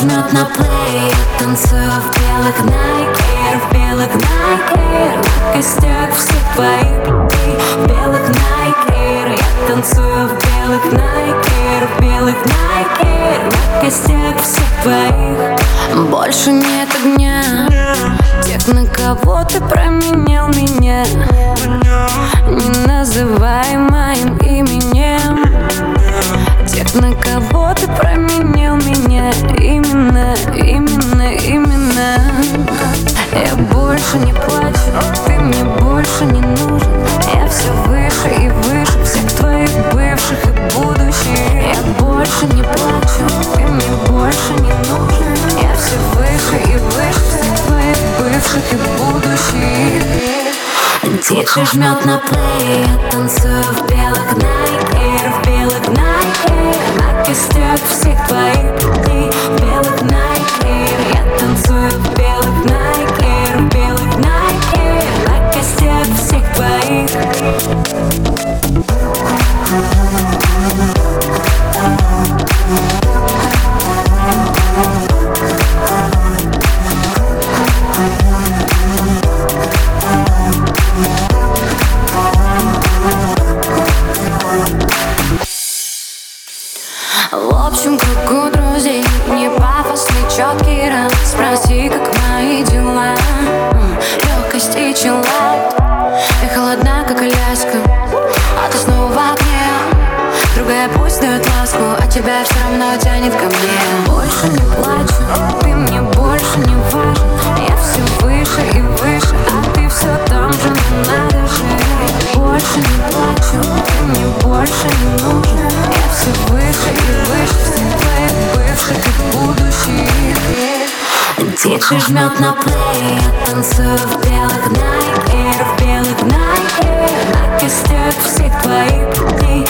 Жмет на плей Я танцую в белых найкер В белых найкер На костях всех твоих путей В белых найкер Я танцую в белых найкер В белых найкер На костях всех твоих Больше нет огня. Тех, на кого ты променял меня. Не называй моим Тех, на кого ты променял меня? Именно, именно, именно. Я больше не плачу Ты мне больше не нужен. Я все выше и выше Всех твоих бывших и будущих. Я больше не плачу Ты мне больше не нужен. Я все выше и выше Всех твоих бывших и будущих. Диджей жмет на плей Я танцую в белых найкер В белых В общем кругу друзей Не пафосный четкий раунд Спроси, как мои дела ласку А тебя все равно тянет ко мне. Больше не плачу Ты мне больше не важен Я все выше и выше А ты все там же, но надо же. Больше не плачу Ты мне больше не нужен. Я все выше и выше Всех твоих бывших и будущих Диджей жмет на плей Я танцую в белых найкер В белых найкер На костях всех твоих путей